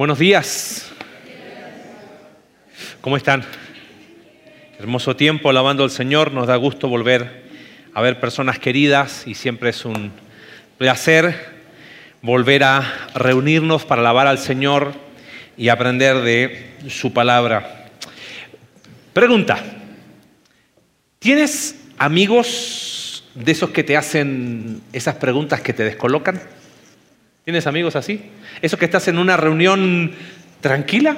Buenos días. ¿Cómo están? Hermoso tiempo alabando al Señor. Nos da gusto volver a ver personas queridas y siempre es un placer volver a reunirnos para alabar al Señor y aprender de su palabra. Pregunta. ¿Tienes amigos de esos que te hacen esas preguntas que te descolocan? ¿Tienes amigos así? Esos que estás en una reunión tranquila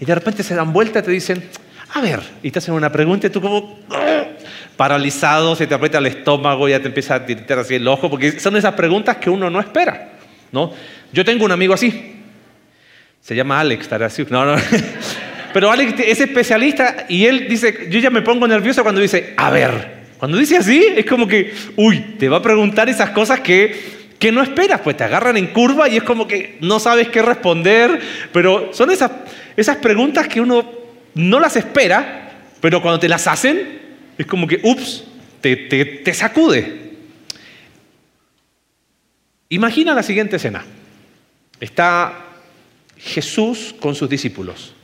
y de repente se dan vuelta y te dicen, a ver, y te hacen una pregunta y tú como paralizado, se te aprieta el estómago, ya te empieza a tiritar así el ojo, porque son esas preguntas que uno no espera, ¿no? Yo tengo un amigo así, se llama Alex, así, no, no. Pero Alex es especialista y él dice, yo ya me pongo nervioso cuando dice, a ver, cuando dice así, es como que, uy, te va a preguntar esas cosas que que no esperas, pues te agarran en curva y es como que no sabes qué responder, pero son esas, esas preguntas que uno no las espera, pero cuando te las hacen, es como que, ups, te, te, te sacude. Imagina la siguiente escena. Está Jesús con sus discípulos.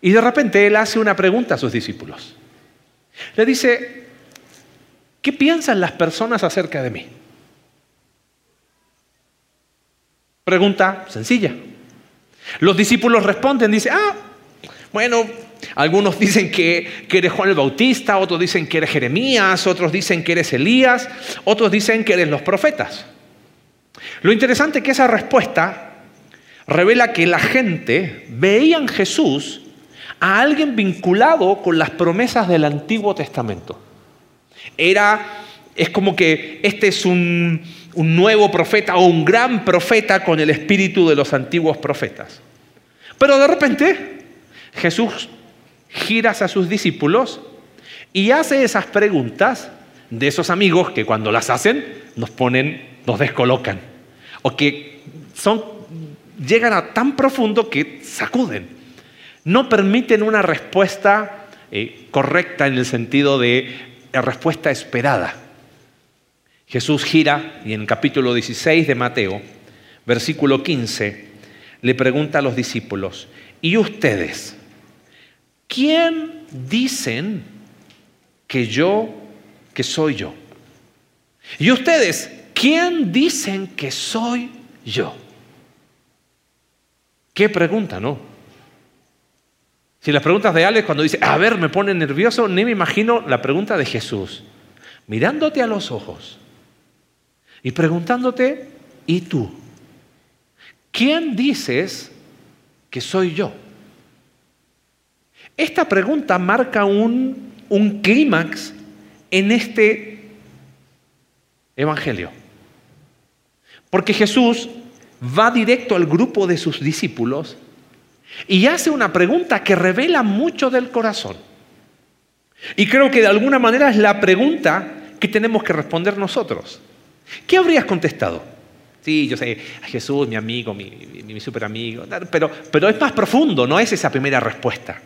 Y de repente él hace una pregunta a sus discípulos. Le dice, ¿qué piensan las personas acerca de mí? Pregunta sencilla. Los discípulos responden, dice, ah, bueno, algunos dicen que, eres Juan el Bautista, otros dicen que eres Jeremías, otros dicen que eres Elías, otros dicen que eres los profetas. Lo interesante es que esa respuesta revela que la gente veía en Jesús a alguien vinculado con las promesas del Antiguo Testamento. Era, es como que este es un, un nuevo profeta o un gran profeta con el espíritu de los antiguos profetas. Pero de repente Jesús gira a sus discípulos y hace esas preguntas de esos amigos que cuando las hacen nos ponen, nos descolocan o que son, llegan a tan profundo que sacuden. No permiten una respuesta eh, correcta en el sentido de respuesta esperada. Jesús gira y en el capítulo 16 de Mateo, versículo 15, le pregunta a los discípulos, ¿y ustedes? ¿Quién dicen que yo, que soy yo? ¿Y ustedes? ¿Quién dicen que soy yo? ¿Qué pregunta, no? Si las preguntas de Alex cuando dice, a ver, me pone nervioso, ni me imagino la pregunta de Jesús, mirándote a los ojos y preguntándote, ¿y tú? ¿Quién dices que soy yo? Esta pregunta marca un, un clímax en este Evangelio. Porque Jesús va directo al grupo de sus discípulos y hace una pregunta que revela mucho del corazón. Y creo que de alguna manera es la pregunta que tenemos que responder nosotros. ¿Qué habrías contestado? Sí, yo sé, Jesús, mi amigo, mi, mi, super amigo, pero, pero es más profundo, no es esa primera respuesta.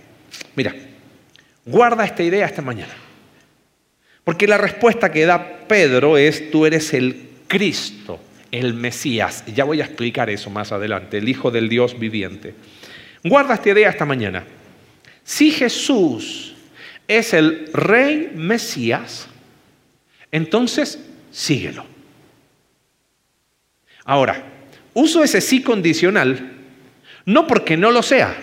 Mira, guarda esta idea esta mañana. Porque la respuesta que da Pedro es, tú eres el Cristo, el Mesías. Ya voy a explicar eso más adelante, el Hijo del Dios viviente. Guarda esta idea esta mañana. Si Jesús es el Rey Mesías, entonces síguelo. Ahora, uso ese sí condicional, no porque no lo sea.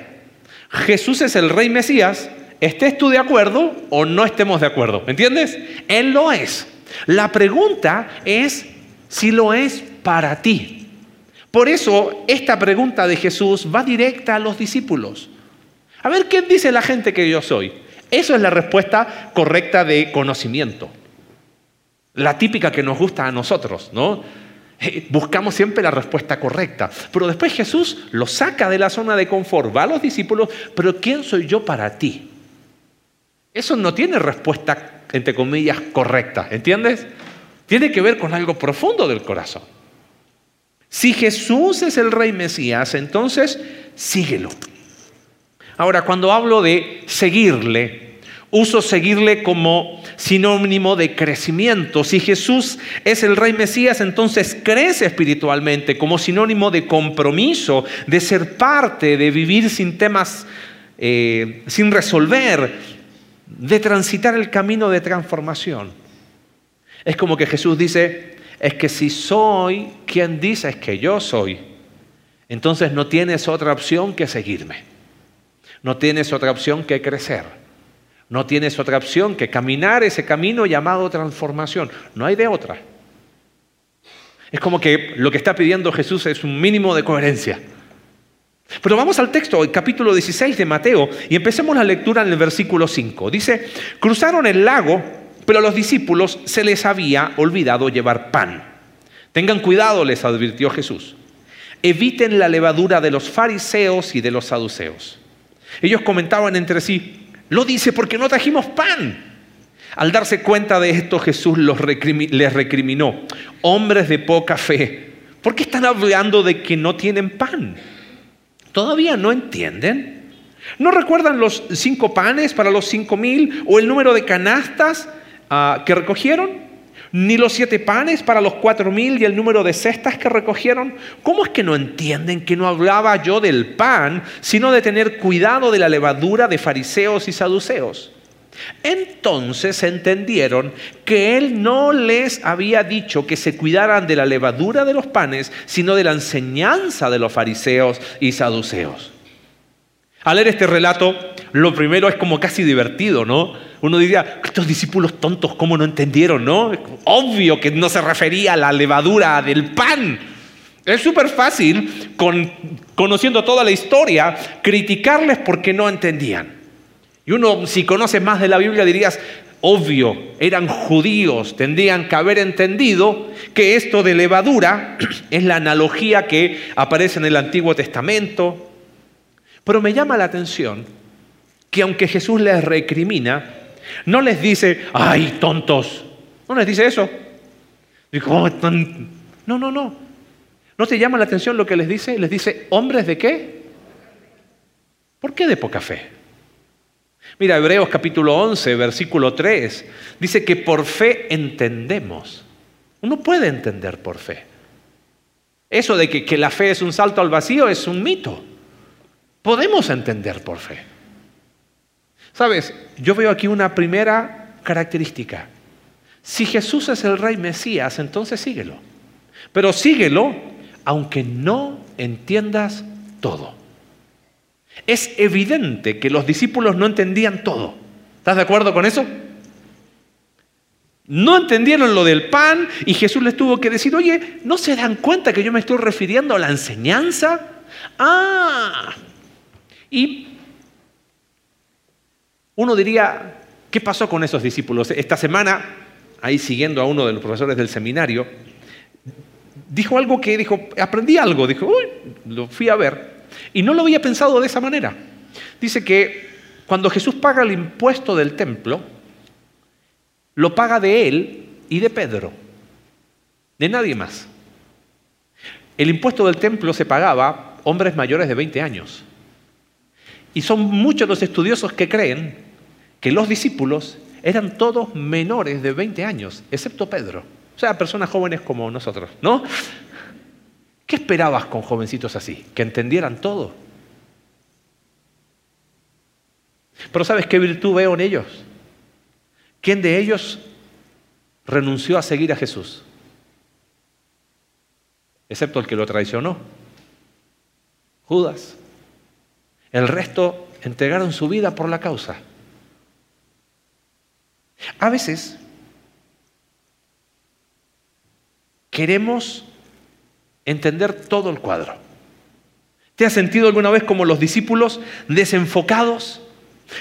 Jesús es el rey Mesías, estés tú de acuerdo o no estemos de acuerdo, ¿me entiendes? Él lo es. La pregunta es si lo es para ti. Por eso esta pregunta de Jesús va directa a los discípulos. A ver, ¿qué dice la gente que yo soy? Eso es la respuesta correcta de conocimiento. La típica que nos gusta a nosotros, ¿no? Eh, buscamos siempre la respuesta correcta. Pero después Jesús lo saca de la zona de confort, va a los discípulos, pero ¿quién soy yo para ti? Eso no tiene respuesta, entre comillas, correcta, ¿entiendes? Tiene que ver con algo profundo del corazón. Si Jesús es el rey Mesías, entonces síguelo. Ahora, cuando hablo de seguirle, Uso seguirle como sinónimo de crecimiento. Si Jesús es el Rey Mesías, entonces crece espiritualmente como sinónimo de compromiso, de ser parte, de vivir sin temas, eh, sin resolver, de transitar el camino de transformación. Es como que Jesús dice, es que si soy quien dices que yo soy, entonces no tienes otra opción que seguirme. No tienes otra opción que crecer. No tienes otra opción que caminar ese camino llamado transformación. No hay de otra. Es como que lo que está pidiendo Jesús es un mínimo de coherencia. Pero vamos al texto, el capítulo 16 de Mateo, y empecemos la lectura en el versículo 5. Dice, cruzaron el lago, pero a los discípulos se les había olvidado llevar pan. Tengan cuidado, les advirtió Jesús. Eviten la levadura de los fariseos y de los saduceos. Ellos comentaban entre sí, lo dice porque no trajimos pan. Al darse cuenta de esto, Jesús les recriminó, hombres de poca fe, ¿por qué están hablando de que no tienen pan? ¿Todavía no entienden? ¿No recuerdan los cinco panes para los cinco mil o el número de canastas ah, que recogieron? Ni los siete panes para los cuatro mil y el número de cestas que recogieron. ¿Cómo es que no entienden que no hablaba yo del pan, sino de tener cuidado de la levadura de fariseos y saduceos? Entonces entendieron que él no les había dicho que se cuidaran de la levadura de los panes, sino de la enseñanza de los fariseos y saduceos. Al leer este relato, lo primero es como casi divertido, ¿no? Uno diría, estos discípulos tontos, ¿cómo no entendieron, no? Obvio que no se refería a la levadura del pan. Es súper fácil, conociendo toda la historia, criticarles porque no entendían. Y uno, si conoce más de la Biblia, dirías, obvio, eran judíos, tendrían que haber entendido que esto de levadura es la analogía que aparece en el Antiguo Testamento, pero me llama la atención que aunque Jesús les recrimina, no les dice, ay, tontos. No les dice eso. Oh, no, no, no. ¿No te llama la atención lo que les dice? Les dice, hombres de qué? ¿Por qué de poca fe? Mira, Hebreos capítulo 11, versículo 3, dice que por fe entendemos. Uno puede entender por fe. Eso de que, que la fe es un salto al vacío es un mito. Podemos entender por fe. Sabes, yo veo aquí una primera característica. Si Jesús es el rey Mesías, entonces síguelo. Pero síguelo aunque no entiendas todo. Es evidente que los discípulos no entendían todo. ¿Estás de acuerdo con eso? No entendieron lo del pan y Jesús les tuvo que decir, oye, ¿no se dan cuenta que yo me estoy refiriendo a la enseñanza? Ah, y uno diría, ¿qué pasó con esos discípulos? Esta semana, ahí siguiendo a uno de los profesores del seminario, dijo algo que dijo, aprendí algo, dijo, uy, lo fui a ver. Y no lo había pensado de esa manera. Dice que cuando Jesús paga el impuesto del templo, lo paga de él y de Pedro, de nadie más. El impuesto del templo se pagaba hombres mayores de 20 años. Y son muchos los estudiosos que creen que los discípulos eran todos menores de 20 años, excepto Pedro. O sea, personas jóvenes como nosotros, ¿no? ¿Qué esperabas con jovencitos así? ¿Que entendieran todo? Pero ¿sabes qué virtud veo en ellos? ¿Quién de ellos renunció a seguir a Jesús? Excepto el que lo traicionó. Judas. El resto entregaron su vida por la causa. A veces queremos entender todo el cuadro. ¿Te has sentido alguna vez como los discípulos desenfocados?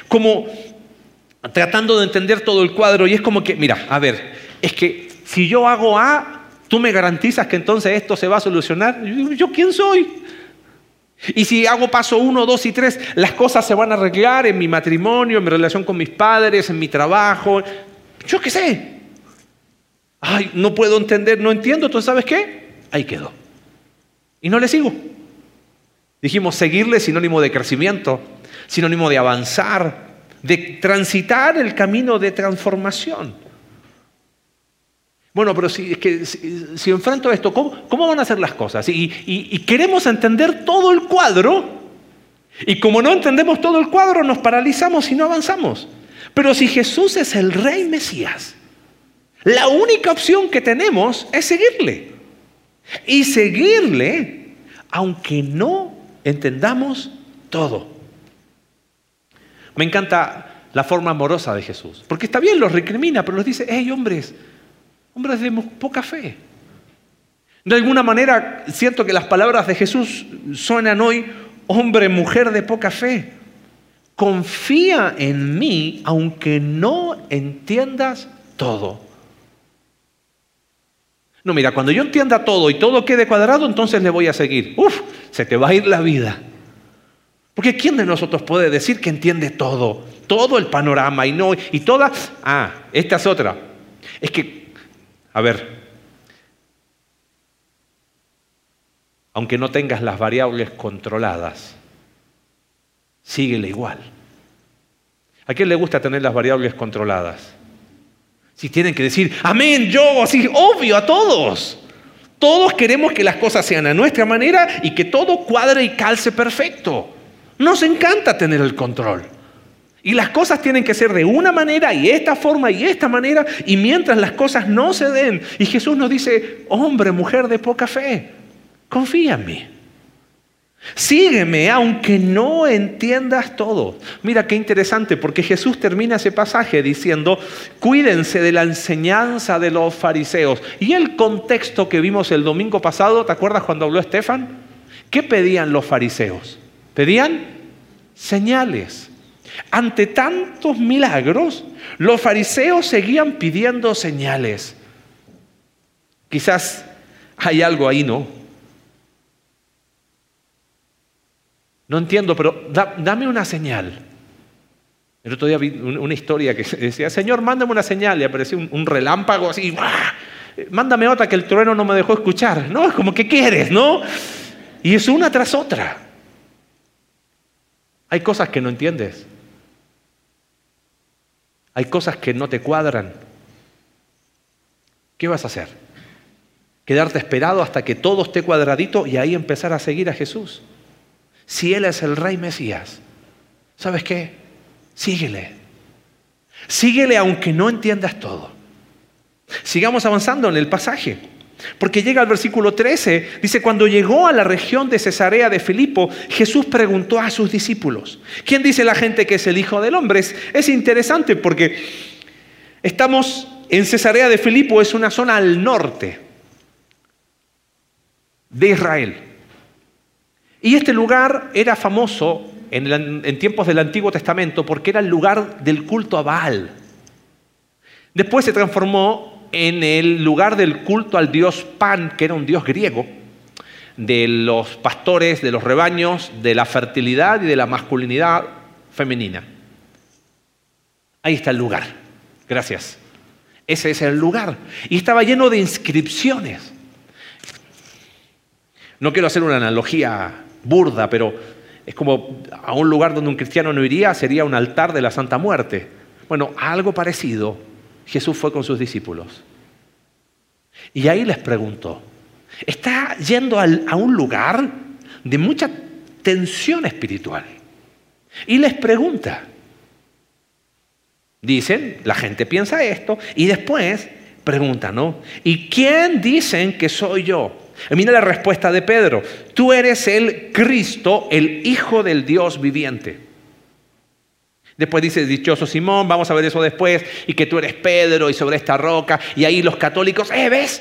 Como tratando de entender todo el cuadro y es como que, mira, a ver, es que si yo hago A, tú me garantizas que entonces esto se va a solucionar. ¿Yo quién soy? Y si hago paso uno, dos y tres, las cosas se van a arreglar en mi matrimonio, en mi relación con mis padres, en mi trabajo. Yo qué sé. Ay, no puedo entender, no entiendo. Entonces, ¿sabes qué? Ahí quedó. Y no le sigo. Dijimos seguirle sinónimo de crecimiento, sinónimo de avanzar, de transitar el camino de transformación. Bueno, pero si, que, si, enfrento esto, ¿cómo, van a ser las cosas? y queremos entender todo el cuadro, y como no entendemos todo el cuadro, nos paralizamos y no avanzamos. Pero si Jesús es el rey Mesías, la única opción que tenemos es seguirle. Y seguirle aunque no entendamos todo. Me encanta la forma amorosa de Jesús, porque está bien, los recrimina, pero los dice, hey hombres, hombres de poca fe. De alguna manera siento que las palabras de Jesús suenan hoy, hombre, mujer de poca fe. Confía en mí aunque no entiendas todo. No, mira, cuando yo entienda todo y todo quede cuadrado, entonces le voy a seguir. Uf, se te va a ir la vida. Porque ¿quién de nosotros puede decir que entiende todo? Todo el panorama y no, y toda... Ah, esta es otra. Es que, a ver, aunque no tengas las variables controladas, síguele igual. ¿A quién le gusta tener las variables controladas? Si tienen que decir, amén, yo, así, obvio, a todos. Todos queremos que las cosas sean a nuestra manera y que todo cuadre y calce perfecto. Nos encanta tener el control. Y las cosas tienen que ser de una manera y esta forma y esta manera. Y mientras las cosas no se den, y Jesús nos dice, hombre, mujer de poca fe, confía en mí. Sígueme aunque no entiendas todo. Mira qué interesante, porque Jesús termina ese pasaje diciendo, cuídense de la enseñanza de los fariseos. Y el contexto que vimos el domingo pasado, ¿te acuerdas cuando habló Estefan? ¿Qué pedían los fariseos? Pedían señales. Ante tantos milagros, los fariseos seguían pidiendo señales. Quizás hay algo ahí, ¿no? No entiendo, pero dame una señal. El otro día vi una historia que decía, Señor, mándame una señal. Y apareció un, relámpago así, mándame otra que el trueno no me dejó escuchar. No, es como que quieres, ¿no? Y es una tras otra. Hay cosas que no entiendes. Hay cosas que no te cuadran. ¿Qué vas a hacer? Quedarte esperado hasta que todo esté cuadradito y ahí empezar a seguir a Jesús si Él es el Rey Mesías, ¿sabes qué? Síguele. Síguele aunque no entiendas todo. Sigamos avanzando en el pasaje. Porque llega al versículo 13, dice, cuando llegó a la región de Cesarea de Filipo, Jesús preguntó a sus discípulos, ¿quién dice la gente que es el Hijo del Hombre? Es, es interesante porque estamos en Cesarea de Filipo, es una zona al norte de Israel. Y este lugar era famoso en, tiempos del Antiguo Testamento porque era el lugar del culto a Baal. Después se transformó en el lugar del culto al dios Pan, que era un dios griego, de los pastores, de los rebaños, de la fertilidad y de la masculinidad femenina. Ahí está el lugar. Gracias. Ese es el lugar. Y estaba lleno de inscripciones. No quiero hacer una analogía burda, pero es como a un lugar donde un cristiano no iría, sería un altar de la Santa Muerte. Bueno, algo parecido Jesús fue con sus discípulos. Y ahí les preguntó, está yendo a un lugar de mucha tensión espiritual. Y les pregunta, dicen, la gente piensa esto, y después pregunta, ¿no? ¿Y quién dicen que soy yo? mira la respuesta de Pedro. Tú eres el Cristo, el Hijo del Dios viviente. Después dice, dichoso Simón, vamos a ver eso después, y que tú eres Pedro y sobre esta roca, y ahí los católicos, ¿eh, ves?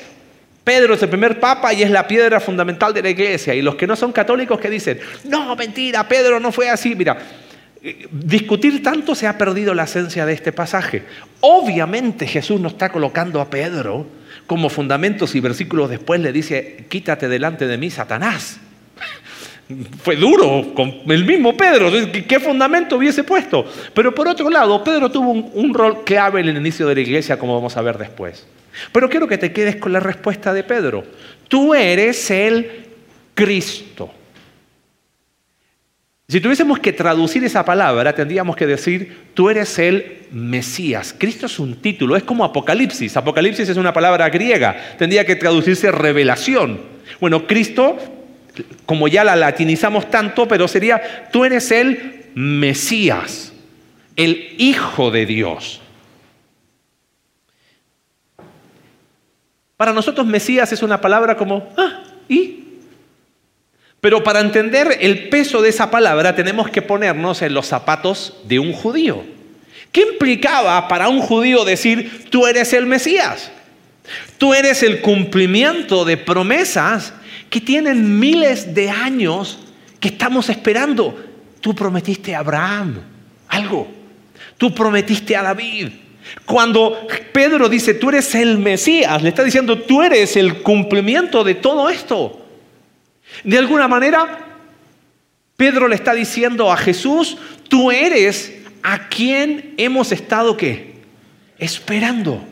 Pedro es el primer papa y es la piedra fundamental de la iglesia. Y los que no son católicos que dicen, no, mentira, Pedro no fue así. Mira, eh, discutir tanto se ha perdido la esencia de este pasaje. Obviamente Jesús no está colocando a Pedro como fundamentos y versículos después le dice, quítate delante de mí, Satanás. Fue duro con el mismo Pedro. ¿Qué fundamento hubiese puesto? Pero por otro lado, Pedro tuvo un, rol clave en el inicio de la iglesia, como vamos a ver después. Pero quiero que te quedes con la respuesta de Pedro. Tú eres el Cristo. Si tuviésemos que traducir esa palabra, tendríamos que decir, tú eres el Mesías. Cristo es un título, es como Apocalipsis. Apocalipsis es una palabra griega, tendría que traducirse revelación. Bueno, Cristo, como ya la latinizamos tanto, pero sería, tú eres el Mesías, el Hijo de Dios. Para nosotros Mesías es una palabra como, ah, ¿y? Pero para entender el peso de esa palabra tenemos que ponernos en los zapatos de un judío. ¿Qué implicaba para un judío decir, tú eres el Mesías? Tú eres el cumplimiento de promesas que tienen miles de años que estamos esperando. Tú prometiste a Abraham algo. Tú prometiste a David. Cuando Pedro dice, tú eres el Mesías, le está diciendo, tú eres el cumplimiento de todo esto. De alguna manera, Pedro le está diciendo a Jesús, tú eres a quien hemos estado qué? Esperando.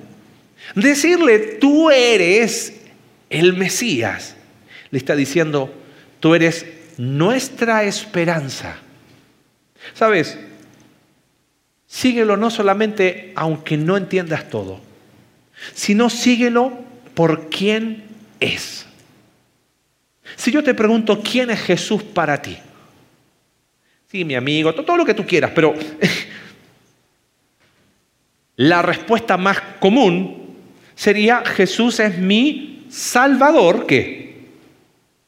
Decirle, tú eres el Mesías. Le está diciendo, tú eres nuestra esperanza. ¿Sabes? Síguelo no solamente aunque no entiendas todo, sino síguelo por quien es. Si yo te pregunto, ¿quién es Jesús para ti? Sí, mi amigo, todo lo que tú quieras, pero la respuesta más común sería, Jesús es mi Salvador, ¿qué?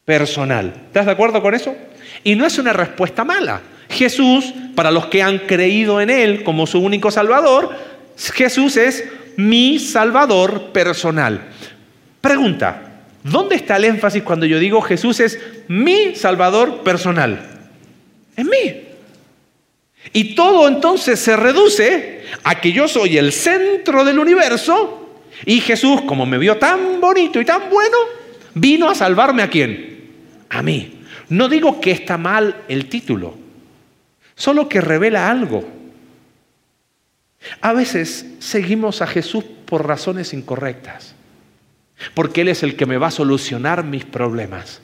Personal. ¿Estás de acuerdo con eso? Y no es una respuesta mala. Jesús, para los que han creído en Él como su único Salvador, Jesús es mi Salvador personal. Pregunta, ¿Dónde está el énfasis cuando yo digo Jesús es mi Salvador personal? En mí. Y todo entonces se reduce a que yo soy el centro del universo y Jesús, como me vio tan bonito y tan bueno, vino a salvarme a quién? A mí. No digo que está mal el título, solo que revela algo. A veces seguimos a Jesús por razones incorrectas. Porque Él es el que me va a solucionar mis problemas.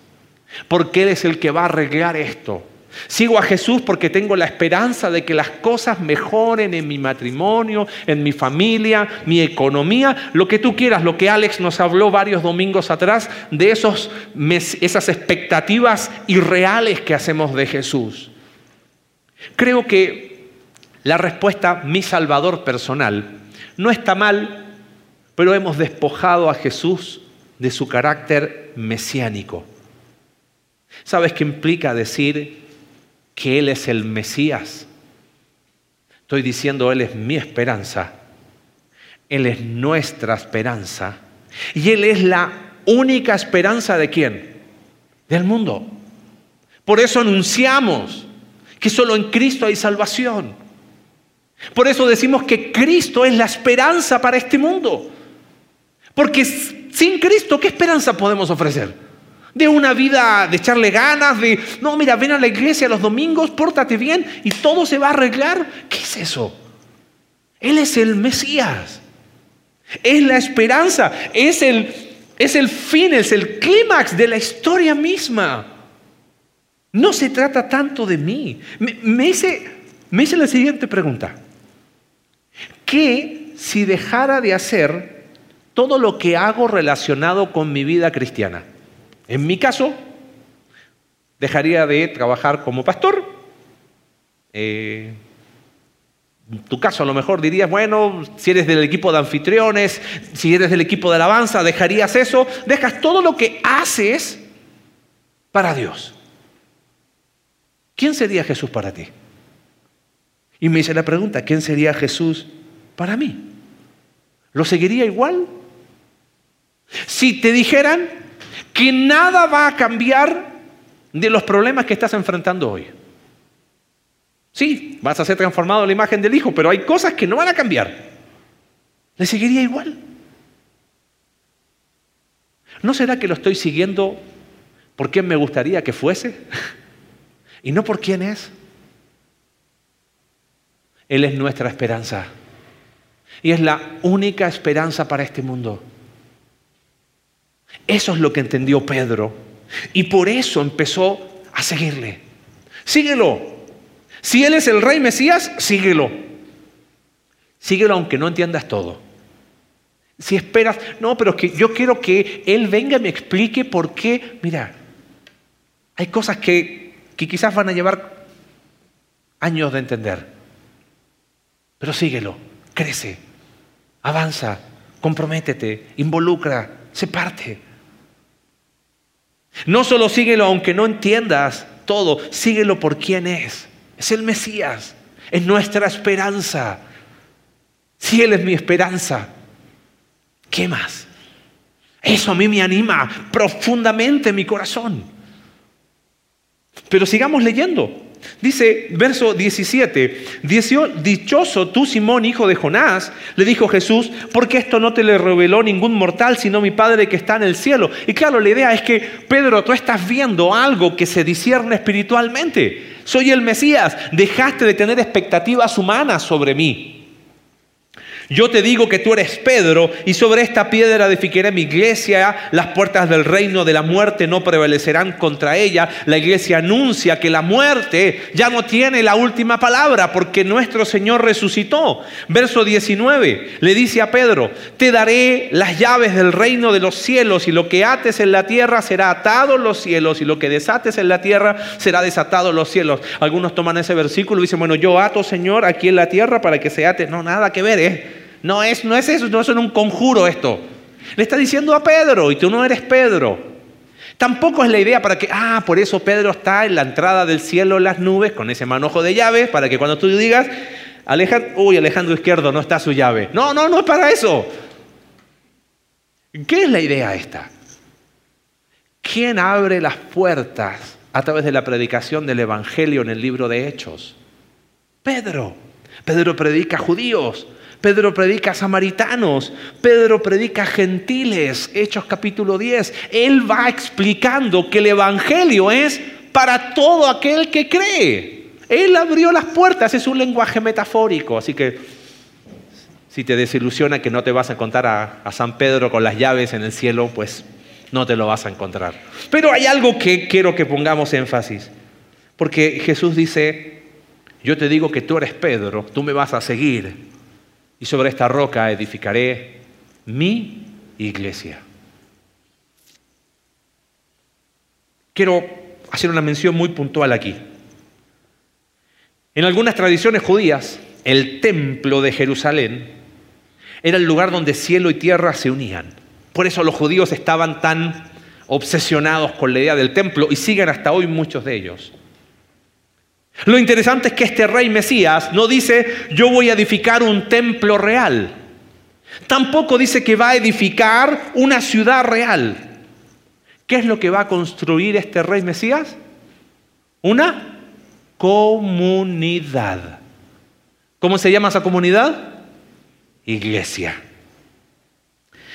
Porque Él es el que va a arreglar esto. Sigo a Jesús porque tengo la esperanza de que las cosas mejoren en mi matrimonio, en mi familia, mi economía, lo que tú quieras, lo que Alex nos habló varios domingos atrás de esos, esas expectativas irreales que hacemos de Jesús. Creo que la respuesta, mi Salvador personal, no está mal pero hemos despojado a Jesús de su carácter mesiánico. ¿Sabes qué implica decir que Él es el Mesías? Estoy diciendo, Él es mi esperanza, Él es nuestra esperanza y Él es la única esperanza de quién? Del mundo. Por eso anunciamos que solo en Cristo hay salvación. Por eso decimos que Cristo es la esperanza para este mundo. Porque sin Cristo, ¿qué esperanza podemos ofrecer? De una vida de echarle ganas, de, no, mira, ven a la iglesia los domingos, pórtate bien y todo se va a arreglar. ¿Qué es eso? Él es el Mesías. Es la esperanza, es el, es el fin, es el clímax de la historia misma. No se trata tanto de mí. Me, me, hice, me hice la siguiente pregunta. ¿Qué si dejara de hacer todo lo que hago relacionado con mi vida cristiana. En mi caso, dejaría de trabajar como pastor. Eh, en tu caso a lo mejor dirías, bueno, si eres del equipo de anfitriones, si eres del equipo de alabanza, dejarías eso, dejas todo lo que haces para Dios. ¿Quién sería Jesús para ti? Y me hice la pregunta, ¿quién sería Jesús para mí? ¿Lo seguiría igual? Si te dijeran que nada va a cambiar de los problemas que estás enfrentando hoy. Sí, vas a ser transformado en la imagen del Hijo, pero hay cosas que no van a cambiar. ¿Le seguiría igual? ¿No será que lo estoy siguiendo por quien me gustaría que fuese? y no por quién es. Él es nuestra esperanza. Y es la única esperanza para este mundo. Eso es lo que entendió Pedro. Y por eso empezó a seguirle. Síguelo. Si Él es el rey Mesías, síguelo. Síguelo aunque no entiendas todo. Si esperas, no, pero que yo quiero que Él venga y me explique por qué. Mira, hay cosas que, que quizás van a llevar años de entender. Pero síguelo, crece, avanza, comprométete, involucra, se parte. No solo síguelo aunque no entiendas todo, síguelo por quién es. Es el Mesías, es nuestra esperanza. Si Él es mi esperanza, ¿qué más? Eso a mí me anima profundamente mi corazón. Pero sigamos leyendo. Dice verso 17, dichoso tú Simón, hijo de Jonás, le dijo Jesús, porque esto no te le reveló ningún mortal, sino mi Padre que está en el cielo. Y claro, la idea es que, Pedro, tú estás viendo algo que se discierne espiritualmente. Soy el Mesías, dejaste de tener expectativas humanas sobre mí. Yo te digo que tú eres Pedro y sobre esta piedra edificaré mi iglesia. Las puertas del reino de la muerte no prevalecerán contra ella. La iglesia anuncia que la muerte ya no tiene la última palabra porque nuestro Señor resucitó. Verso 19 le dice a Pedro, te daré las llaves del reino de los cielos y lo que ates en la tierra será atado en los cielos y lo que desates en la tierra será desatado en los cielos. Algunos toman ese versículo y dicen, bueno, yo ato Señor aquí en la tierra para que se ate. No, nada que ver, ¿eh? No es, no es eso, no es un conjuro esto. Le está diciendo a Pedro, y tú no eres Pedro. Tampoco es la idea para que, ah, por eso Pedro está en la entrada del cielo en las nubes con ese manojo de llaves, para que cuando tú digas, Alejandro, uy, Alejandro Izquierdo, no está su llave. No, no, no es para eso. ¿Qué es la idea esta? ¿Quién abre las puertas a través de la predicación del Evangelio en el libro de Hechos? Pedro. Pedro predica a judíos, Pedro predica a samaritanos, Pedro predica a gentiles, Hechos capítulo 10. Él va explicando que el Evangelio es para todo aquel que cree. Él abrió las puertas, es un lenguaje metafórico, así que si te desilusiona que no te vas a encontrar a, a San Pedro con las llaves en el cielo, pues no te lo vas a encontrar. Pero hay algo que quiero que pongamos énfasis, porque Jesús dice, yo te digo que tú eres Pedro, tú me vas a seguir, y sobre esta roca edificaré mi iglesia. Quiero hacer una mención muy puntual aquí. En algunas tradiciones judías, el templo de Jerusalén era el lugar donde cielo y tierra se unían. Por eso los judíos estaban tan obsesionados con la idea del templo y siguen hasta hoy muchos de ellos. Lo interesante es que este rey Mesías no dice yo voy a edificar un templo real. Tampoco dice que va a edificar una ciudad real. ¿Qué es lo que va a construir este rey Mesías? Una comunidad. ¿Cómo se llama esa comunidad? Iglesia.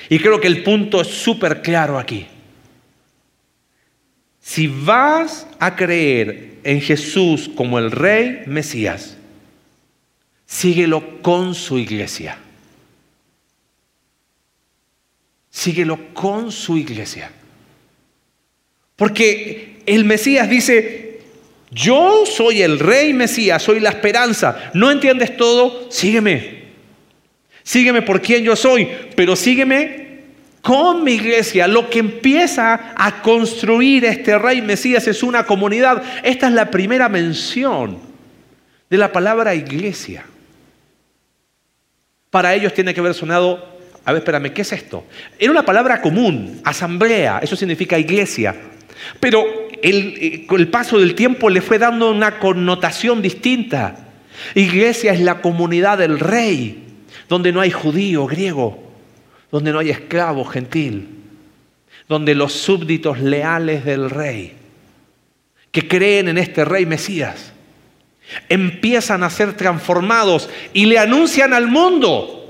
Y creo que el punto es súper claro aquí. Si vas a creer en Jesús como el Rey Mesías, síguelo con su iglesia. Síguelo con su iglesia. Porque el Mesías dice, yo soy el Rey Mesías, soy la esperanza. ¿No entiendes todo? Sígueme. Sígueme por quien yo soy, pero sígueme con mi iglesia, lo que empieza a construir este rey Mesías es una comunidad. Esta es la primera mención de la palabra iglesia. Para ellos tiene que haber sonado, a ver, espérame, ¿qué es esto? Era una palabra común, asamblea, eso significa iglesia. Pero el, el paso del tiempo le fue dando una connotación distinta. Iglesia es la comunidad del rey, donde no hay judío, griego, donde no hay esclavo gentil, donde los súbditos leales del rey, que creen en este rey Mesías, empiezan a ser transformados y le anuncian al mundo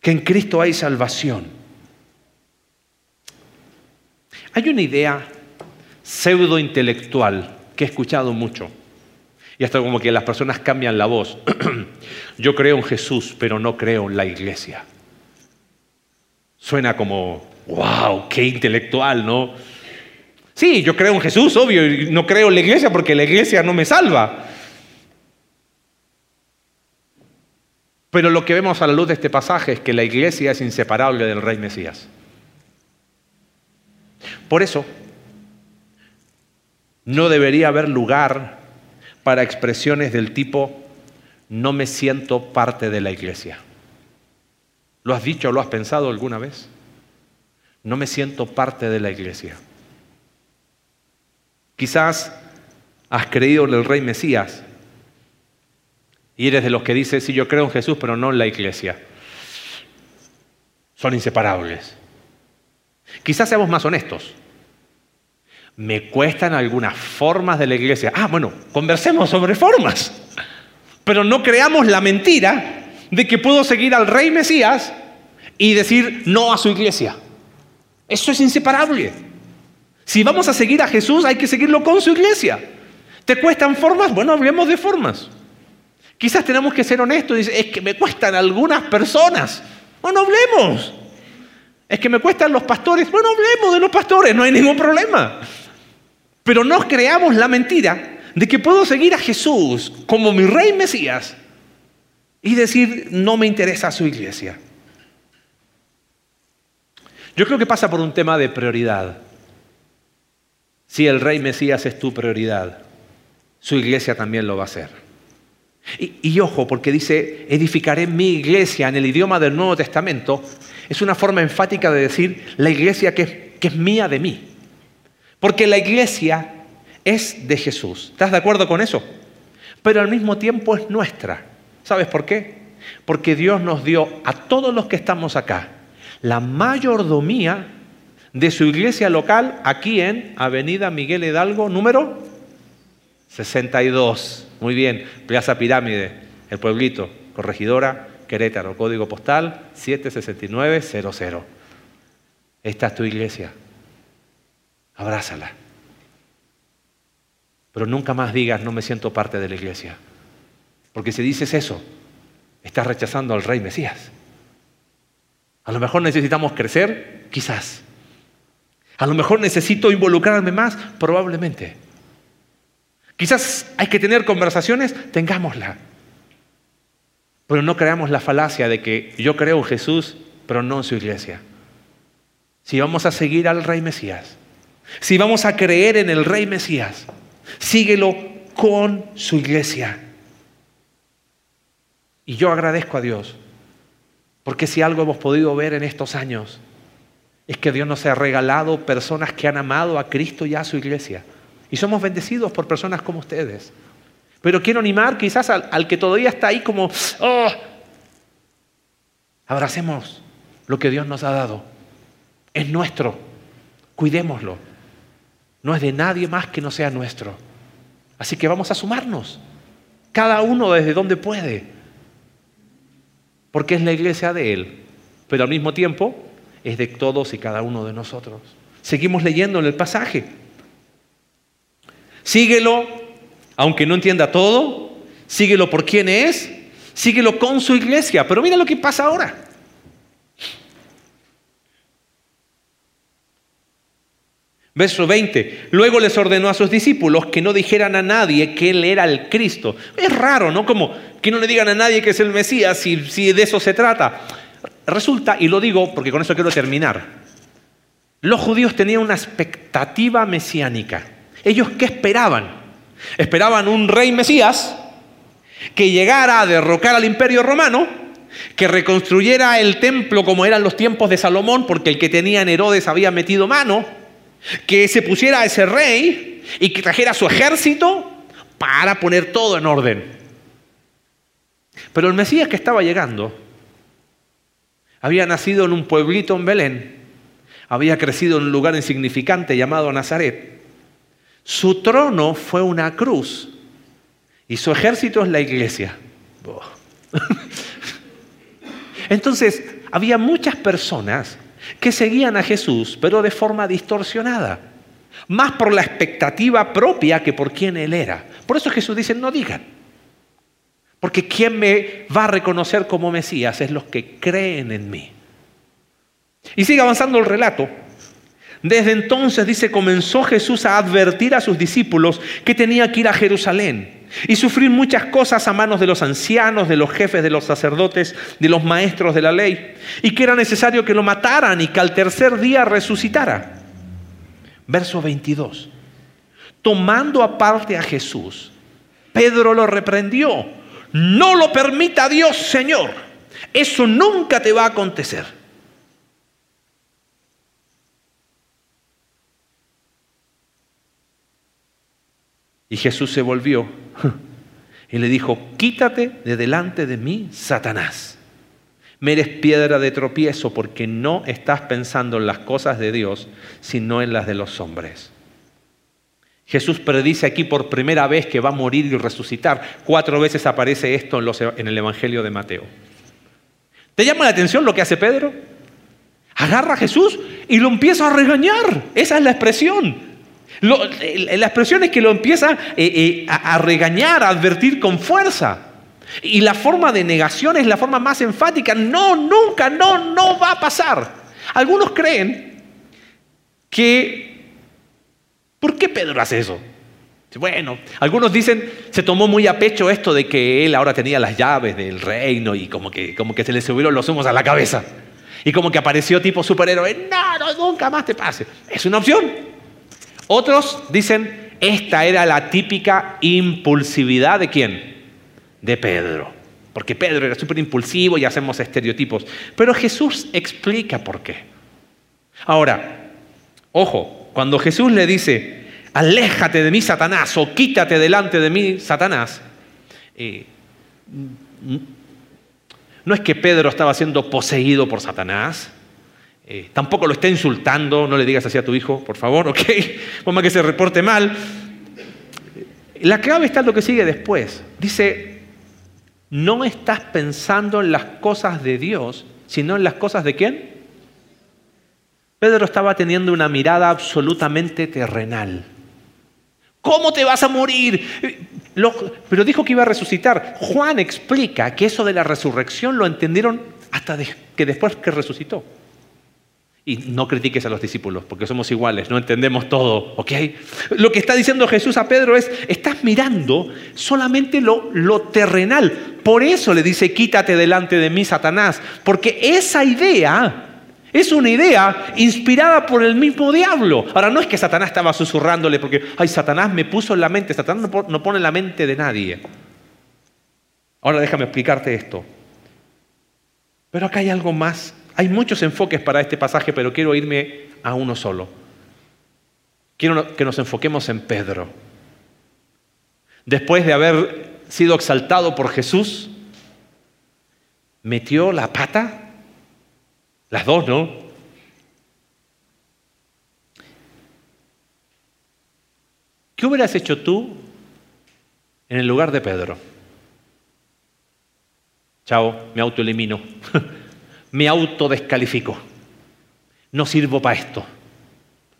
que en Cristo hay salvación. Hay una idea pseudo intelectual que he escuchado mucho y hasta como que las personas cambian la voz. Yo creo en Jesús, pero no creo en la iglesia. Suena como, wow, qué intelectual, ¿no? Sí, yo creo en Jesús, obvio, y no creo en la iglesia porque la iglesia no me salva. Pero lo que vemos a la luz de este pasaje es que la iglesia es inseparable del rey Mesías. Por eso, no debería haber lugar para expresiones del tipo, no me siento parte de la iglesia. ¿Lo has dicho o lo has pensado alguna vez? No me siento parte de la iglesia. Quizás has creído en el rey Mesías y eres de los que dice, sí, yo creo en Jesús, pero no en la iglesia. Son inseparables. Quizás seamos más honestos. Me cuestan algunas formas de la iglesia. Ah, bueno, conversemos sobre formas. Pero no creamos la mentira de que puedo seguir al rey Mesías y decir no a su iglesia. Eso es inseparable. Si vamos a seguir a Jesús, hay que seguirlo con su iglesia. ¿Te cuestan formas? Bueno, hablemos de formas. Quizás tenemos que ser honestos y es que me cuestan algunas personas. Bueno, hablemos. Es que me cuestan los pastores. Bueno, hablemos de los pastores, no hay ningún problema. Pero no creamos la mentira de que puedo seguir a Jesús como mi rey Mesías y decir, no me interesa su iglesia. Yo creo que pasa por un tema de prioridad. Si el rey Mesías es tu prioridad, su iglesia también lo va a ser. Y, ojo, porque dice, edificaré mi iglesia en el idioma del Nuevo Testamento, es una forma enfática de decir la iglesia que, que es mía de mí. Porque la iglesia es de Jesús. ¿Estás de acuerdo con eso? Pero al mismo tiempo es nuestra. ¿Sabes por qué? Porque Dios nos dio a todos los que estamos acá la mayordomía de su iglesia local aquí en Avenida Miguel Hidalgo, número 62. Muy bien, Plaza Pirámide, el pueblito, corregidora, Querétaro, código postal 76900. Esta es tu iglesia. Abrázala. Pero nunca más digas, no me siento parte de la iglesia. Porque si dices eso, estás rechazando al rey Mesías. A lo mejor necesitamos crecer, quizás. A lo mejor necesito involucrarme más, probablemente. Quizás hay que tener conversaciones, tengámosla. Pero no creamos la falacia de que yo creo en Jesús, pero no en su iglesia. Si vamos a seguir al Rey Mesías, si vamos a creer en el Rey Mesías, síguelo con su iglesia. Y yo agradezco a Dios porque si algo hemos podido ver en estos años, es que Dios nos ha regalado personas que han amado a Cristo y a su iglesia. Y somos bendecidos por personas como ustedes. Pero quiero animar quizás al, que todavía está ahí como, oh, abracemos lo que Dios nos ha dado. Es nuestro. Cuidémoslo. No es de nadie más que no sea nuestro. Así que vamos a sumarnos. Cada uno desde donde puede porque es la iglesia de Él, pero al mismo tiempo es de todos y cada uno de nosotros. Seguimos leyendo en el pasaje. Síguelo, aunque no entienda todo, síguelo por quién es, síguelo con su iglesia, pero mira lo que pasa ahora. Verso 20. Luego les ordenó a sus discípulos que no dijeran a nadie que él era el Cristo. Es raro, ¿no? Como que no le digan a nadie que es el Mesías si, si de eso se trata. Resulta, y lo digo porque con eso quiero terminar, los judíos tenían una expectativa mesiánica. ¿Ellos qué esperaban? Esperaban un rey Mesías que llegara a derrocar al imperio romano, que reconstruyera el templo como eran los tiempos de Salomón, porque el que tenía en Herodes había metido mano, que se pusiera a ese rey y que trajera su ejército para poner todo en orden. Pero el Mesías que estaba llegando había nacido en un pueblito en Belén, había crecido en un lugar insignificante llamado Nazaret. Su trono fue una cruz y su ejército es la iglesia. Entonces, había muchas personas que seguían a Jesús, pero de forma distorsionada, más por la expectativa propia que por quién Él era. Por eso Jesús dice, no digan, porque quien me va a reconocer como Mesías es los que creen en mí. Y sigue avanzando el relato. Desde entonces, dice, comenzó Jesús a advertir a sus discípulos que tenía que ir a Jerusalén y sufrir muchas cosas a manos de los ancianos, de los jefes de los sacerdotes, de los maestros de la ley, y que era necesario que lo mataran y que al tercer día resucitara. Verso 22. Tomando aparte a Jesús, Pedro lo reprendió. No lo permita Dios, Señor. Eso nunca te va a acontecer. Y Jesús se volvió y le dijo, quítate de delante de mí, Satanás. Me eres piedra de tropiezo porque no estás pensando en las cosas de Dios, sino en las de los hombres. Jesús predice aquí por primera vez que va a morir y resucitar. Cuatro veces aparece esto en, el Evangelio de Mateo. ¿Te llama la atención lo que hace Pedro? Agarra a Jesús y lo empieza a regañar. Esa es la expresión la expresión es que lo empieza eh, eh, a, regañar, a advertir con fuerza. Y la forma de negación es la forma más enfática. No, nunca, no, no va a pasar. Algunos creen que... ¿Por qué Pedro hace eso? Bueno, algunos dicen, se tomó muy a pecho esto de que él ahora tenía las llaves del reino y como que, como que se le subieron los humos a la cabeza. Y como que apareció tipo superhéroe. No, no, nunca más te pase. Es una opción. Otros dicen, esta era la típica impulsividad de quién? De Pedro. Porque Pedro era súper impulsivo y hacemos estereotipos. Pero Jesús explica por qué. Ahora, ojo, cuando Jesús le dice, aléjate de mí, Satanás, o quítate delante de mí, Satanás, eh, no es que Pedro estaba siendo poseído por Satanás, eh, tampoco lo está insultando, no le digas así a tu hijo, por favor, ¿ok? Vamos que se reporte mal. La clave está en lo que sigue después. Dice, no estás pensando en las cosas de Dios, sino en las cosas de quién? Pedro estaba teniendo una mirada absolutamente terrenal. ¿Cómo te vas a morir? pero dijo que iba a resucitar. Juan explica que eso de la resurrección lo entendieron hasta que después que resucitó. Y no critiques a los discípulos, porque somos iguales, no entendemos todo, ¿ok? Lo que está diciendo Jesús a Pedro es, estás mirando solamente lo, lo terrenal. Por eso le dice, quítate delante de mí, Satanás, porque esa idea es una idea inspirada por el mismo diablo. Ahora, no es que Satanás estaba susurrándole porque, ay, Satanás me puso en la mente, Satanás no pone en la mente de nadie. Ahora déjame explicarte esto. Pero acá hay algo más hay muchos enfoques para este pasaje, pero quiero irme a uno solo. Quiero que nos enfoquemos en Pedro. Después de haber sido exaltado por Jesús, metió la pata, las dos, ¿no? ¿Qué hubieras hecho tú en el lugar de Pedro? Chao, me autoelimino. me autodescalifico. No sirvo para esto.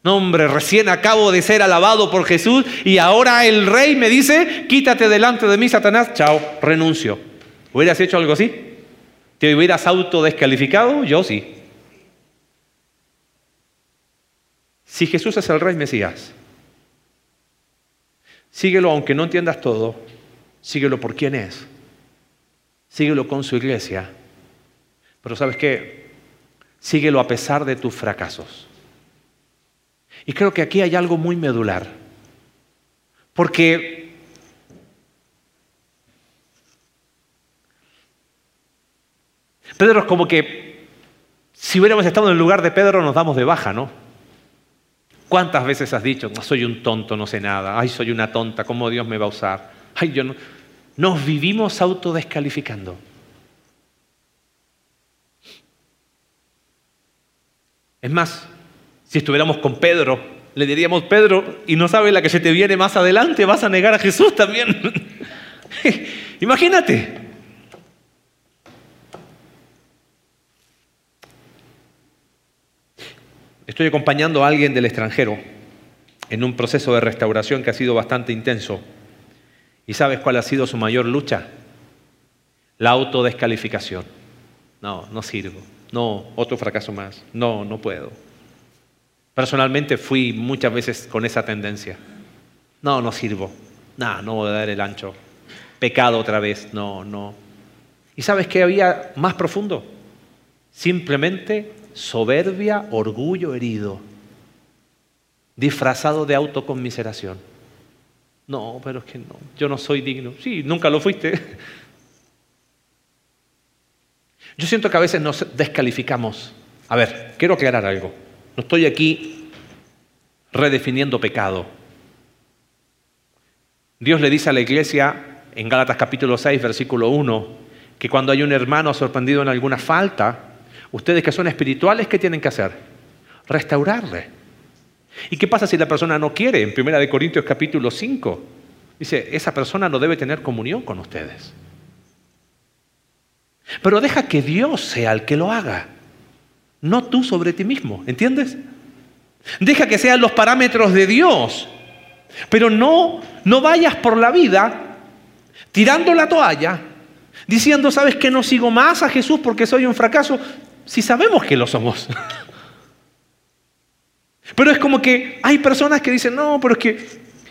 No, hombre, recién acabo de ser alabado por Jesús y ahora el rey me dice, quítate delante de mí, Satanás. Chao, renuncio. ¿Hubieras hecho algo así? ¿Te hubieras autodescalificado? Yo sí. Si Jesús es el rey Mesías, síguelo aunque no entiendas todo, síguelo por quién es, síguelo con su iglesia pero sabes qué, síguelo a pesar de tus fracasos. Y creo que aquí hay algo muy medular. Porque Pedro es como que si hubiéramos estado en el lugar de Pedro nos damos de baja, ¿no? ¿Cuántas veces has dicho, soy un tonto, no sé nada, ay, soy una tonta, ¿cómo Dios me va a usar? Ay, yo no. Nos vivimos autodescalificando. Es más, si estuviéramos con Pedro, le diríamos, Pedro, y no sabes la que se te viene más adelante, vas a negar a Jesús también. Imagínate. Estoy acompañando a alguien del extranjero en un proceso de restauración que ha sido bastante intenso. ¿Y sabes cuál ha sido su mayor lucha? La autodescalificación. No, no sirvo. No, otro fracaso más. No, no puedo. Personalmente fui muchas veces con esa tendencia. No, no sirvo. No, no voy a dar el ancho. Pecado otra vez. No, no. ¿Y sabes qué había más profundo? Simplemente soberbia, orgullo herido, disfrazado de autoconmiseración. No, pero es que no, yo no soy digno. Sí, nunca lo fuiste. Yo siento que a veces nos descalificamos. A ver, quiero aclarar algo. No estoy aquí redefiniendo pecado. Dios le dice a la iglesia en Gálatas capítulo 6, versículo 1, que cuando hay un hermano sorprendido en alguna falta, ustedes que son espirituales, ¿qué tienen que hacer? Restaurarle. ¿Y qué pasa si la persona no quiere? En 1 Corintios capítulo 5 dice, esa persona no debe tener comunión con ustedes. Pero deja que Dios sea el que lo haga, no tú sobre ti mismo, ¿entiendes? Deja que sean los parámetros de Dios, pero no, no vayas por la vida tirando la toalla diciendo, ¿sabes que no sigo más a Jesús porque soy un fracaso? Si sabemos que lo somos. Pero es como que hay personas que dicen, no, pero es que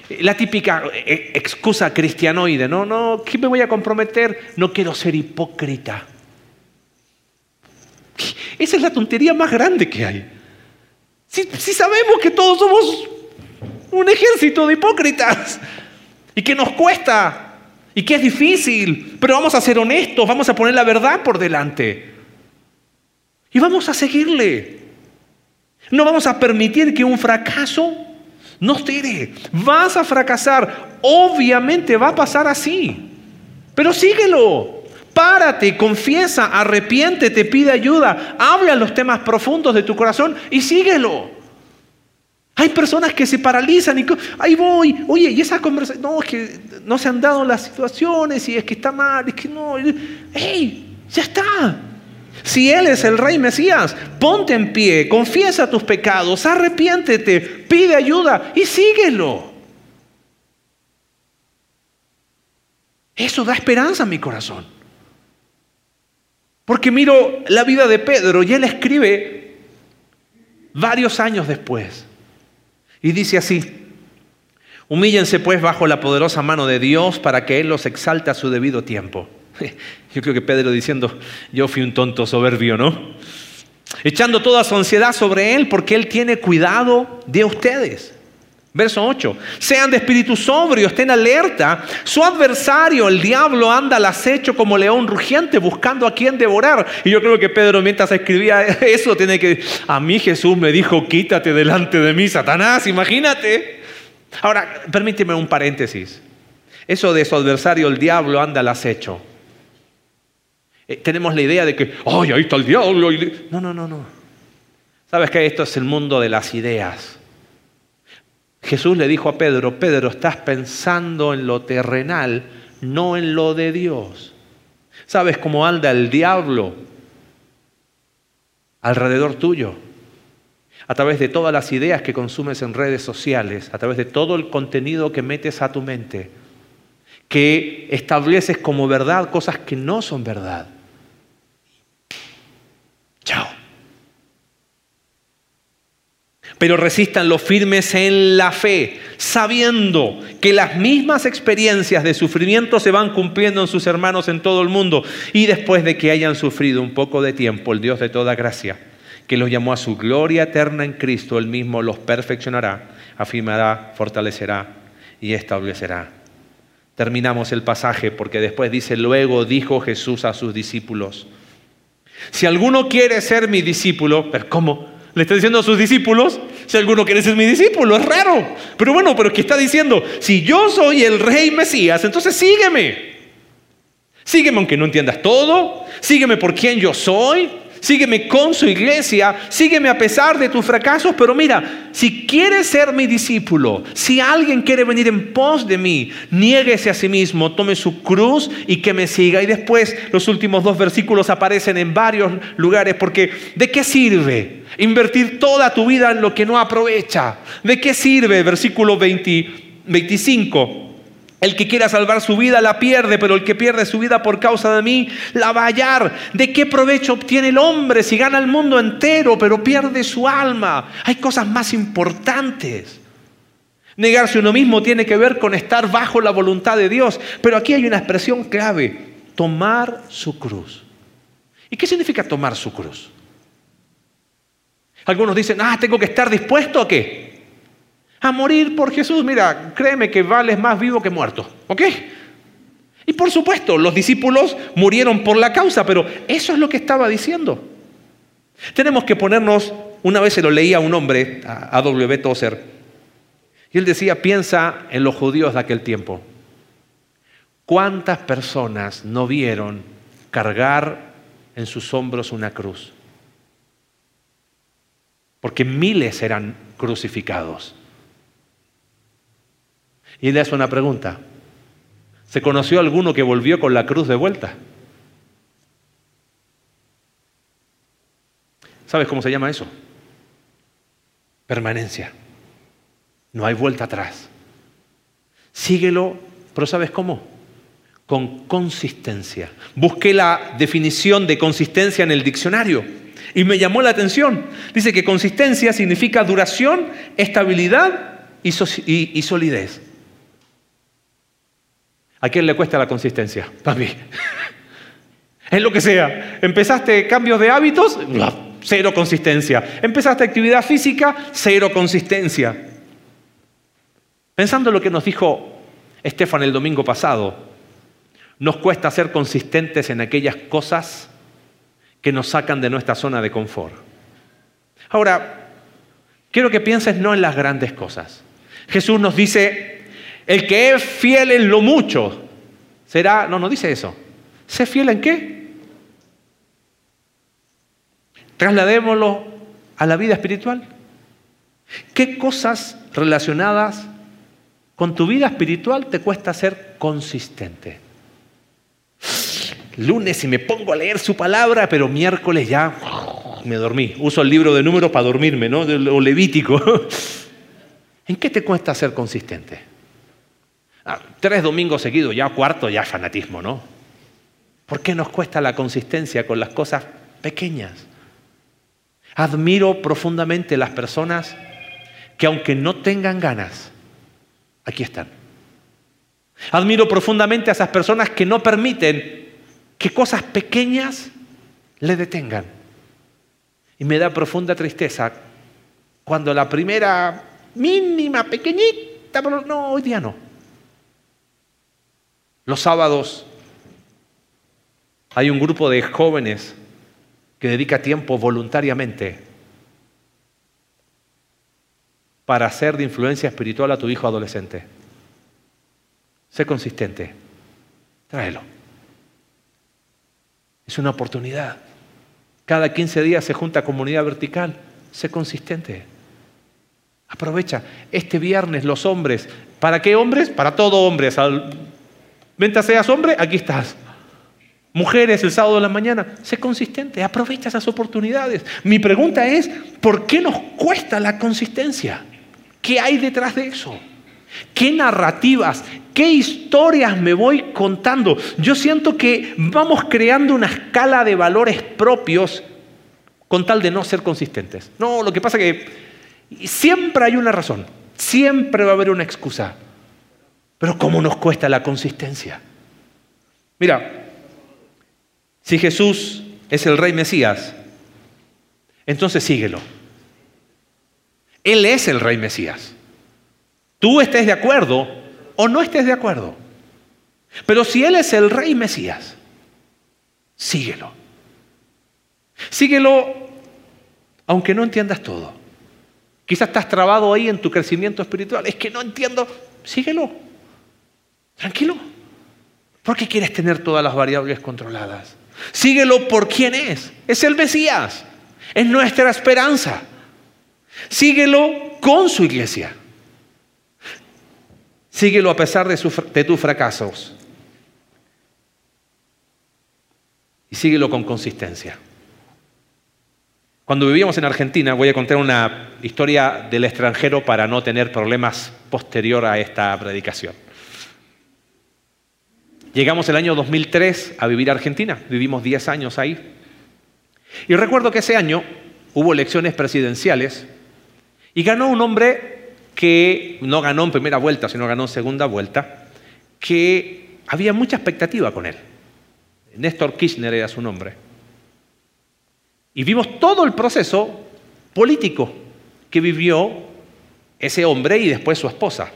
la típica eh, excusa cristianoide, no, no, ¿qué me voy a comprometer? No quiero ser hipócrita. Esa es la tontería más grande que hay. Si, si sabemos que todos somos un ejército de hipócritas y que nos cuesta y que es difícil, pero vamos a ser honestos, vamos a poner la verdad por delante. Y vamos a seguirle. No vamos a permitir que un fracaso nos tire. Vas a fracasar. Obviamente va a pasar así. Pero síguelo. Párate, confiesa, arrepiéntete, pide ayuda, habla los temas profundos de tu corazón y síguelo. Hay personas que se paralizan y ahí voy, oye, y esa conversación, no, es que no se han dado las situaciones y es que está mal, es que no, ¡hey! Ya está. Si Él es el Rey Mesías, ponte en pie, confiesa tus pecados, arrepiéntete, pide ayuda y síguelo. Eso da esperanza a mi corazón. Porque miro la vida de Pedro y él escribe varios años después. Y dice así, humíllense pues bajo la poderosa mano de Dios para que Él los exalte a su debido tiempo. Yo creo que Pedro diciendo, yo fui un tonto soberbio, ¿no? Echando toda su ansiedad sobre Él porque Él tiene cuidado de ustedes. Verso 8. Sean de espíritu sobrio, estén alerta. Su adversario, el diablo, anda al acecho como león rugiente buscando a quien devorar. Y yo creo que Pedro, mientras escribía eso, tiene que. A mí Jesús me dijo: quítate delante de mí, Satanás, imagínate. Ahora, permíteme un paréntesis. Eso de su adversario, el diablo, anda al acecho. Eh, tenemos la idea de que, ¡ay, ahí está el diablo! No, no, no, no. ¿Sabes que esto es el mundo de las ideas? Jesús le dijo a Pedro, Pedro, estás pensando en lo terrenal, no en lo de Dios. ¿Sabes cómo anda el diablo alrededor tuyo? A través de todas las ideas que consumes en redes sociales, a través de todo el contenido que metes a tu mente, que estableces como verdad cosas que no son verdad. Chao pero resistan los firmes en la fe, sabiendo que las mismas experiencias de sufrimiento se van cumpliendo en sus hermanos en todo el mundo. Y después de que hayan sufrido un poco de tiempo, el Dios de toda gracia, que los llamó a su gloria eterna en Cristo, él mismo los perfeccionará, afirmará, fortalecerá y establecerá. Terminamos el pasaje porque después dice, luego dijo Jesús a sus discípulos, si alguno quiere ser mi discípulo, pero ¿cómo? Le está diciendo a sus discípulos, si alguno quiere ser mi discípulo, es raro. Pero bueno, pero que está diciendo, si yo soy el rey Mesías, entonces sígueme. Sígueme aunque no entiendas todo, sígueme por quien yo soy, sígueme con su iglesia, sígueme a pesar de tus fracasos, pero mira, si quieres ser mi discípulo, si alguien quiere venir en pos de mí, niéguese a sí mismo, tome su cruz y que me siga. Y después los últimos dos versículos aparecen en varios lugares, porque ¿de qué sirve invertir toda tu vida en lo que no aprovecha? ¿De qué sirve, versículo 25? El que quiera salvar su vida la pierde, pero el que pierde su vida por causa de mí la va a hallar. ¿De qué provecho obtiene el hombre si gana el mundo entero, pero pierde su alma? Hay cosas más importantes. Negarse uno mismo tiene que ver con estar bajo la voluntad de Dios, pero aquí hay una expresión clave, tomar su cruz. ¿Y qué significa tomar su cruz? Algunos dicen, ah, tengo que estar dispuesto a qué? A morir por Jesús. Mira, créeme que vales más vivo que muerto. ¿Ok? Y por supuesto, los discípulos murieron por la causa, pero eso es lo que estaba diciendo. Tenemos que ponernos, una vez se lo leía un hombre, a W. Tozer, y él decía, piensa en los judíos de aquel tiempo. ¿Cuántas personas no vieron cargar en sus hombros una cruz? Porque miles eran crucificados. Y le hace una pregunta. ¿Se conoció alguno que volvió con la cruz de vuelta? ¿Sabes cómo se llama eso? Permanencia. No hay vuelta atrás. Síguelo, pero ¿sabes cómo? Con consistencia. Busqué la definición de consistencia en el diccionario y me llamó la atención. Dice que consistencia significa duración, estabilidad y, y solidez. ¿A quién le cuesta la consistencia? Para mí. Es lo que sea. Empezaste cambios de hábitos, cero consistencia. Empezaste actividad física, cero consistencia. Pensando en lo que nos dijo Estefan el domingo pasado, nos cuesta ser consistentes en aquellas cosas que nos sacan de nuestra zona de confort. Ahora, quiero que pienses no en las grandes cosas. Jesús nos dice, el que es fiel en lo mucho será, no, no dice eso. ¿Sé fiel en qué? Trasladémoslo a la vida espiritual. ¿Qué cosas relacionadas con tu vida espiritual te cuesta ser consistente? Lunes y me pongo a leer su palabra, pero miércoles ya me dormí. Uso el libro de números para dormirme, ¿no? O Levítico. ¿En qué te cuesta ser consistente? Ah, tres domingos seguidos, ya cuarto, ya fanatismo, ¿no? ¿Por qué nos cuesta la consistencia con las cosas pequeñas? Admiro profundamente las personas que aunque no tengan ganas, aquí están. Admiro profundamente a esas personas que no permiten que cosas pequeñas le detengan. Y me da profunda tristeza cuando la primera mínima, pequeñita, pero no, hoy día no. Los sábados hay un grupo de jóvenes que dedica tiempo voluntariamente para hacer de influencia espiritual a tu hijo adolescente. Sé consistente. Tráelo. Es una oportunidad. Cada 15 días se junta comunidad vertical. Sé consistente. Aprovecha. Este viernes los hombres. ¿Para qué hombres? Para todo hombres. Mientras seas hombre, aquí estás. Mujeres, el sábado de la mañana, sé consistente, aprovecha esas oportunidades. Mi pregunta es, ¿por qué nos cuesta la consistencia? ¿Qué hay detrás de eso? ¿Qué narrativas, qué historias me voy contando? Yo siento que vamos creando una escala de valores propios con tal de no ser consistentes. No, lo que pasa es que siempre hay una razón, siempre va a haber una excusa. Pero ¿cómo nos cuesta la consistencia? Mira, si Jesús es el rey Mesías, entonces síguelo. Él es el rey Mesías. Tú estés de acuerdo o no estés de acuerdo. Pero si Él es el rey Mesías, síguelo. Síguelo aunque no entiendas todo. Quizás estás trabado ahí en tu crecimiento espiritual. Es que no entiendo. Síguelo. Tranquilo. ¿Por qué quieres tener todas las variables controladas? Síguelo por quién es. Es el Mesías. Es nuestra esperanza. Síguelo con su iglesia. Síguelo a pesar de, de tus fracasos. Y síguelo con consistencia. Cuando vivíamos en Argentina, voy a contar una historia del extranjero para no tener problemas posterior a esta predicación. Llegamos el año 2003 a vivir a Argentina, vivimos 10 años ahí. Y recuerdo que ese año hubo elecciones presidenciales y ganó un hombre que no ganó en primera vuelta, sino ganó en segunda vuelta, que había mucha expectativa con él. Néstor Kirchner era su nombre. Y vimos todo el proceso político que vivió ese hombre y después su esposa.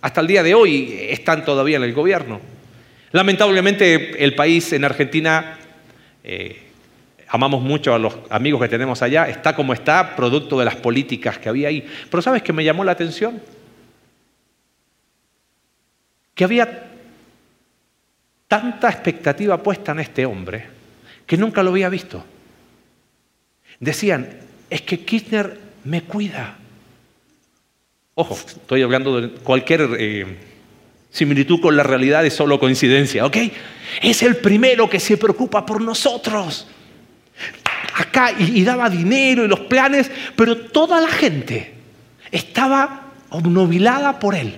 Hasta el día de hoy están todavía en el gobierno. Lamentablemente el país en Argentina, eh, amamos mucho a los amigos que tenemos allá, está como está, producto de las políticas que había ahí. Pero ¿sabes qué me llamó la atención? Que había tanta expectativa puesta en este hombre que nunca lo había visto. Decían, es que Kirchner me cuida. Ojo, estoy hablando de cualquier eh, similitud con la realidad es solo coincidencia, ¿ok? Es el primero que se preocupa por nosotros. Acá y, daba dinero y los planes, pero toda la gente estaba obnubilada por él.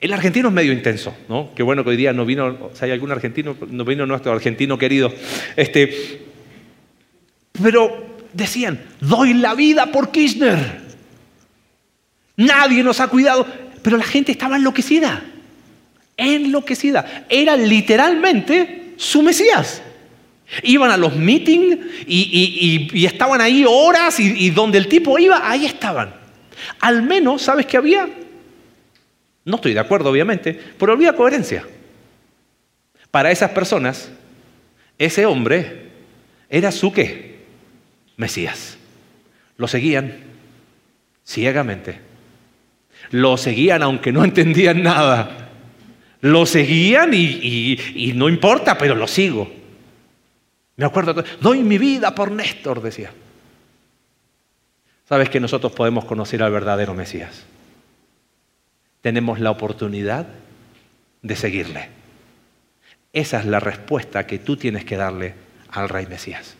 El argentino es medio intenso, ¿no? Qué bueno que hoy día no vino, si hay algún argentino, no vino nuestro argentino querido. Este, pero decían, doy la vida por Kirchner. Nadie nos ha cuidado. Pero la gente estaba enloquecida. Enloquecida. Era literalmente su Mesías. Iban a los meetings y, estaban ahí horas y, y donde el tipo iba, ahí estaban. Al menos, ¿sabes qué había? No estoy de acuerdo, obviamente, pero había coherencia. Para esas personas, ese hombre era su qué? Mesías. Lo seguían ciegamente. Lo seguían aunque no entendían nada. Lo seguían y, y no importa, pero lo sigo. Me acuerdo, doy mi vida por Néstor, decía. Sabes que nosotros podemos conocer al verdadero Mesías tenemos la oportunidad de seguirle. Esa es la respuesta que tú tienes que darle al Rey Mesías.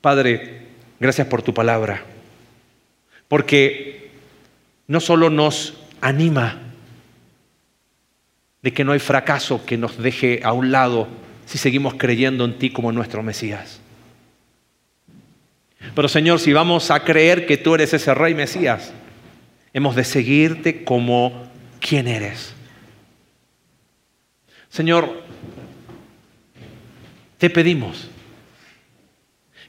Padre, gracias por tu palabra, porque no solo nos anima de que no hay fracaso que nos deje a un lado si seguimos creyendo en ti como nuestro Mesías. Pero Señor, si vamos a creer que tú eres ese Rey Mesías, Hemos de seguirte como quien eres. Señor, te pedimos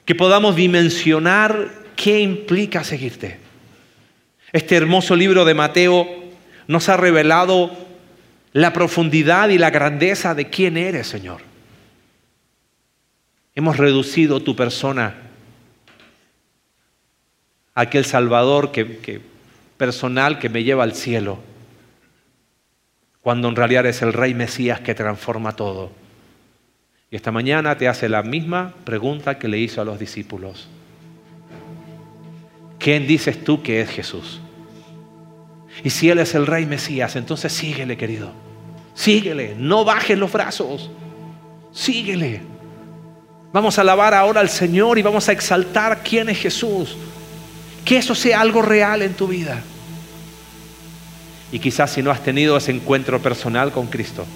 que podamos dimensionar qué implica seguirte. Este hermoso libro de Mateo nos ha revelado la profundidad y la grandeza de quién eres, Señor. Hemos reducido tu persona a aquel Salvador que, personal que me lleva al cielo, cuando en realidad es el Rey Mesías que transforma todo. Y esta mañana te hace la misma pregunta que le hizo a los discípulos. ¿Quién dices tú que es Jesús? Y si Él es el Rey Mesías, entonces síguele, querido. Síguele, no bajes los brazos. Síguele. Vamos a alabar ahora al Señor y vamos a exaltar quién es Jesús. Que eso sea algo real en tu vida. Y quizás si no has tenido ese encuentro personal con Cristo,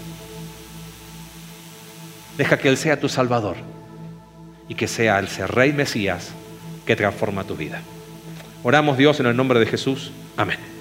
deja que Él sea tu Salvador y que sea el ser Rey Mesías que transforma tu vida. Oramos Dios en el nombre de Jesús. Amén.